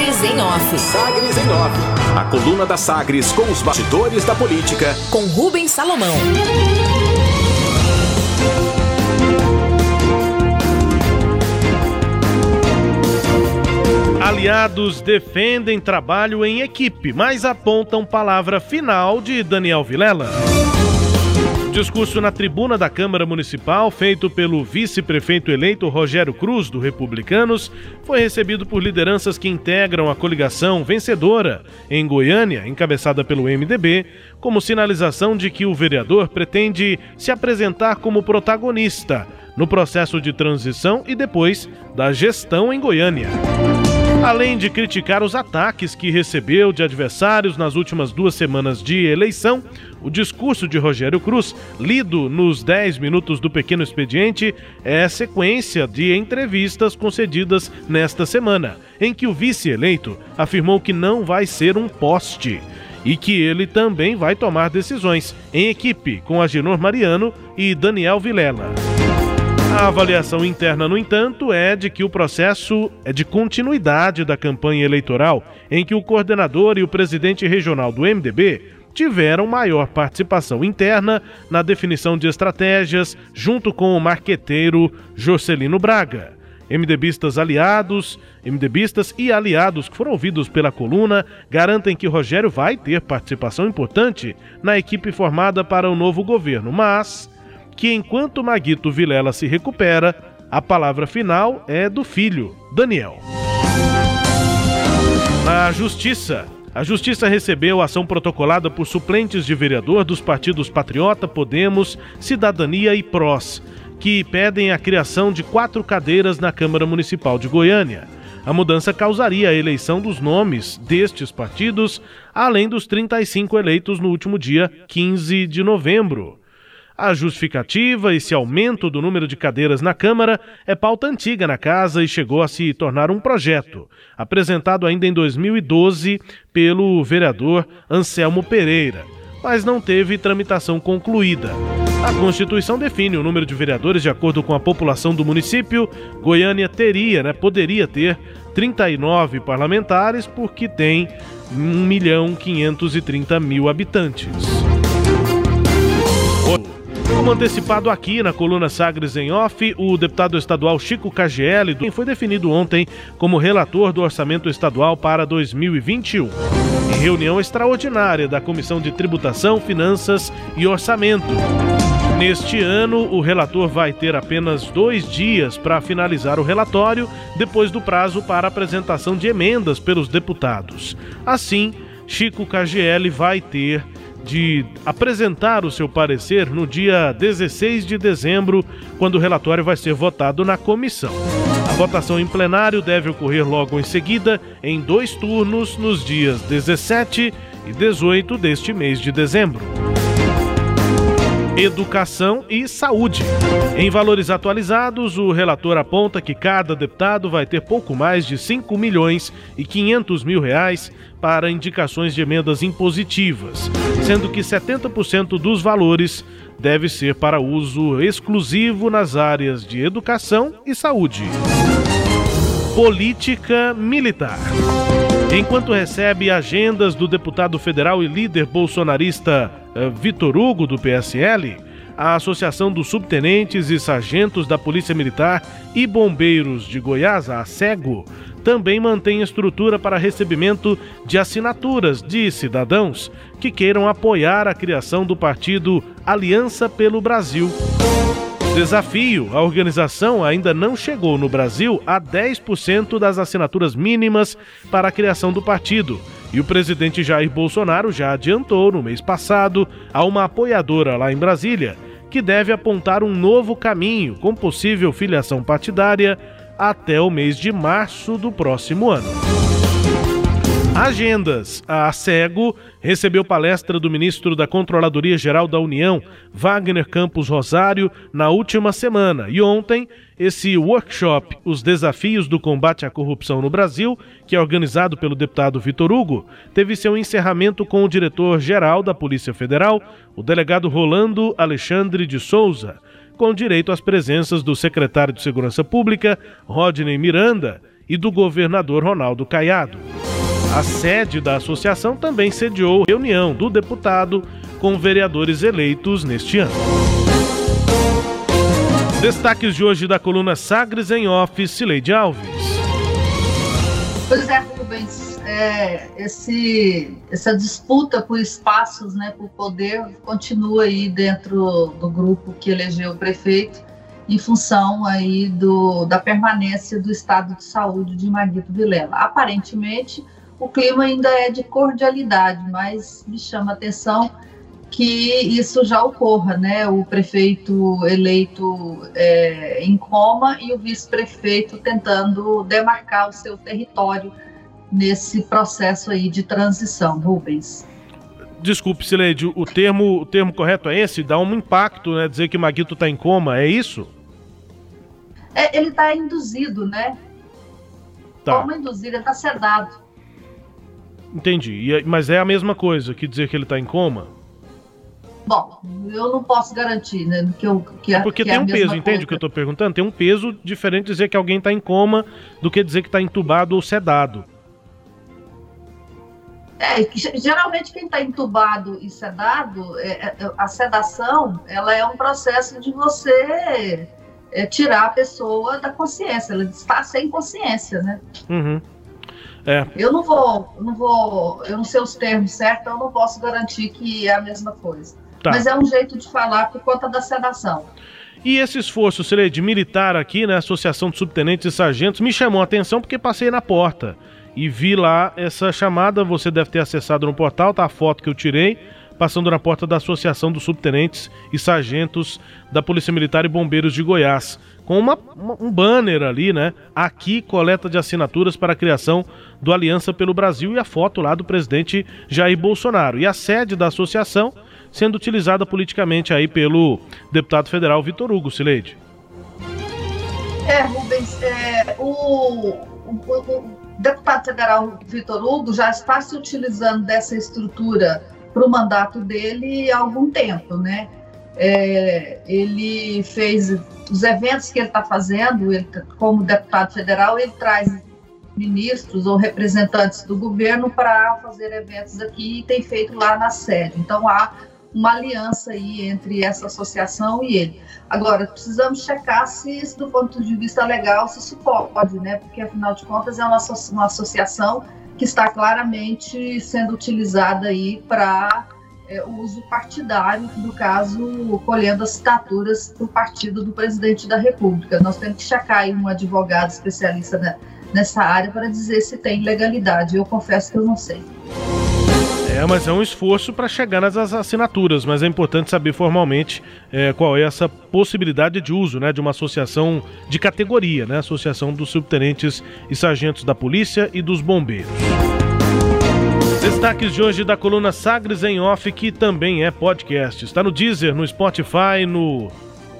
Sagres em Off. Sagres em Off. A coluna da Sagres com os bastidores da política. Com Rubens Salomão. Aliados defendem trabalho em equipe, mas apontam palavra final de Daniel Vilela. Discurso na tribuna da Câmara Municipal, feito pelo vice-prefeito eleito Rogério Cruz, do Republicanos, foi recebido por lideranças que integram a coligação vencedora em Goiânia, encabeçada pelo MDB, como sinalização de que o vereador pretende se apresentar como protagonista no processo de transição e depois da gestão em Goiânia. Além de criticar os ataques que recebeu de adversários nas últimas duas semanas de eleição, o discurso de Rogério Cruz, lido nos 10 minutos do pequeno expediente, é sequência de entrevistas concedidas nesta semana, em que o vice-eleito afirmou que não vai ser um poste e que ele também vai tomar decisões em equipe com Agenor Mariano e Daniel Vilela. A avaliação interna, no entanto, é de que o processo é de continuidade da campanha eleitoral, em que o coordenador e o presidente regional do MDB tiveram maior participação interna na definição de estratégias, junto com o marqueteiro Jorcelino Braga. MDBistas aliados, MDBistas e aliados que foram ouvidos pela coluna garantem que Rogério vai ter participação importante na equipe formada para o novo governo, mas que enquanto Maguito Vilela se recupera, a palavra final é do filho, Daniel. Na Justiça, a Justiça recebeu ação protocolada por suplentes de vereador dos partidos Patriota, Podemos, Cidadania e PROS, que pedem a criação de quatro cadeiras na Câmara Municipal de Goiânia. A mudança causaria a eleição dos nomes destes partidos, além dos 35 eleitos no último dia 15 de novembro. A justificativa, esse aumento do número de cadeiras na Câmara, é pauta antiga na casa e chegou a se tornar um projeto, apresentado ainda em 2012 pelo vereador Anselmo Pereira, mas não teve tramitação concluída. A Constituição define o número de vereadores de acordo com a população do município. Goiânia teria, né, poderia ter 39 parlamentares porque tem 1 milhão 530 mil habitantes. Antecipado aqui na coluna Sagres em Off, o deputado estadual Chico KGL foi definido ontem como relator do orçamento estadual para 2021. Em reunião extraordinária da Comissão de Tributação, Finanças e Orçamento. Neste ano, o relator vai ter apenas dois dias para finalizar o relatório, depois do prazo para apresentação de emendas pelos deputados. Assim, Chico KGL vai ter de apresentar o seu parecer no dia 16 de dezembro, quando o relatório vai ser votado na comissão. A votação em plenário deve ocorrer logo em seguida, em dois turnos, nos dias 17 e 18 deste mês de dezembro educação e saúde. Em valores atualizados, o relator aponta que cada deputado vai ter pouco mais de 5 milhões e 500 mil reais para indicações de emendas impositivas, sendo que 70% dos valores deve ser para uso exclusivo nas áreas de educação e saúde. Política militar. Enquanto recebe agendas do deputado federal e líder bolsonarista eh, Vitor Hugo, do PSL, a Associação dos Subtenentes e Sargentos da Polícia Militar e Bombeiros de Goiás, a ASEGO, também mantém estrutura para recebimento de assinaturas de cidadãos que queiram apoiar a criação do partido Aliança pelo Brasil. Desafio: a organização ainda não chegou no Brasil a 10% das assinaturas mínimas para a criação do partido e o presidente Jair Bolsonaro já adiantou no mês passado a uma apoiadora lá em Brasília que deve apontar um novo caminho com possível filiação partidária até o mês de março do próximo ano. Agendas. A CEGO recebeu palestra do ministro da Controladoria Geral da União, Wagner Campos Rosário, na última semana. E ontem, esse workshop, Os Desafios do Combate à Corrupção no Brasil, que é organizado pelo deputado Vitor Hugo, teve seu encerramento com o diretor-geral da Polícia Federal, o delegado Rolando Alexandre de Souza, com direito às presenças do secretário de Segurança Pública, Rodney Miranda, e do governador Ronaldo Caiado. A sede da associação também sediou reunião do deputado com vereadores eleitos neste ano. Destaques de hoje da coluna Sagres em Office, Leide Alves. Pois é, Rubens, é, esse, essa disputa por espaços, né, por poder, continua aí dentro do grupo que elegeu o prefeito, em função aí do, da permanência do estado de saúde de Maguito Vilela. Aparentemente, o clima ainda é de cordialidade, mas me chama a atenção que isso já ocorra, né? O prefeito eleito é, em coma e o vice-prefeito tentando demarcar o seu território nesse processo aí de transição, Rubens. Desculpe, Sileide, o termo, o termo correto é esse? Dá um impacto, né? Dizer que Maguito está em coma, é isso? É, ele está induzido, né? Tá. Coma induzido, ele está sedado. Entendi. Mas é a mesma coisa que dizer que ele está em coma? Bom, eu não posso garantir, né? Que eu, que é porque que tem é um peso, entende coisa. o que eu estou perguntando? Tem um peso diferente dizer que alguém está em coma do que dizer que está entubado ou sedado. É, geralmente quem está entubado e sedado, é, é, a sedação, ela é um processo de você é, tirar a pessoa da consciência, ela está sem consciência, né? Uhum. É. Eu não vou, não vou, eu não sei os termos certos, eu não posso garantir que é a mesma coisa. Tá. Mas é um jeito de falar por conta da sedação. E esse esforço, de militar aqui, né, Associação de Subtenentes e Sargentos, me chamou a atenção porque passei na porta e vi lá essa chamada, você deve ter acessado no portal, tá a foto que eu tirei, passando na porta da Associação dos Subtenentes e Sargentos da Polícia Militar e Bombeiros de Goiás, com uma, uma, um banner ali, né? Aqui, coleta de assinaturas para a criação do Aliança pelo Brasil e a foto lá do presidente Jair Bolsonaro. E a sede da associação sendo utilizada politicamente aí pelo deputado federal Vitor Hugo Sileide. É, Rubens, é, o, o, o deputado federal Vitor Hugo já está se utilizando dessa estrutura para o mandato dele há algum tempo, né? É, ele fez os eventos que ele está fazendo, ele, como deputado federal, ele traz ministros ou representantes do governo para fazer eventos aqui e tem feito lá na sede. Então há uma aliança aí entre essa associação e ele. Agora, precisamos checar se, do ponto de vista legal, se isso pode, né? Porque, afinal de contas, é uma, uma associação que está claramente sendo utilizada aí para é, uso partidário, no caso, colhendo assinaturas do partido do presidente da República. Nós temos que checar aí um advogado especialista né, nessa área para dizer se tem legalidade. Eu confesso que eu não sei. É, mas é um esforço para chegar nas assinaturas, mas é importante saber formalmente é, qual é essa possibilidade de uso né, de uma associação de categoria, né? Associação dos subtenentes e sargentos da polícia e dos bombeiros. Destaques de hoje da coluna Sagres em Off, que também é podcast. Está no Deezer, no Spotify, no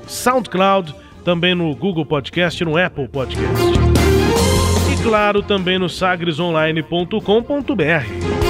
SoundCloud, também no Google Podcast e no Apple Podcast. E claro, também no sagresonline.com.br.